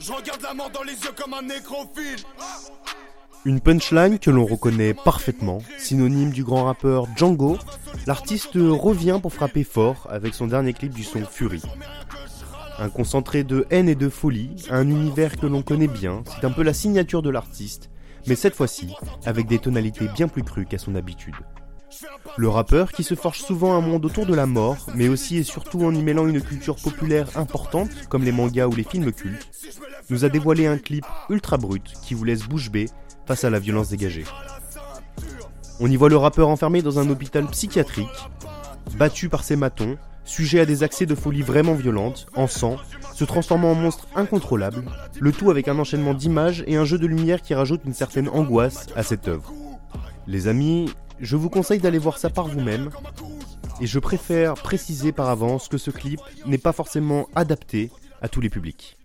Je regarde la mort dans les yeux comme un nécrophile. Une punchline que l'on reconnaît parfaitement, synonyme du grand rappeur Django, l'artiste revient pour frapper fort avec son dernier clip du son Fury. Un concentré de haine et de folie, un univers que l'on connaît bien, c'est un peu la signature de l'artiste, mais cette fois-ci avec des tonalités bien plus crues qu'à son habitude. Le rappeur, qui se forge souvent un monde autour de la mort, mais aussi et surtout en y mêlant une culture populaire importante, comme les mangas ou les films cultes, nous a dévoilé un clip ultra brut qui vous laisse bouche bée face à la violence dégagée. On y voit le rappeur enfermé dans un hôpital psychiatrique, battu par ses matons, sujet à des accès de folie vraiment violentes, en sang, se transformant en monstre incontrôlable, le tout avec un enchaînement d'images et un jeu de lumière qui rajoute une certaine angoisse à cette œuvre. Les amis, je vous conseille d'aller voir ça par vous-même, et je préfère préciser par avance que ce clip n'est pas forcément adapté à tous les publics.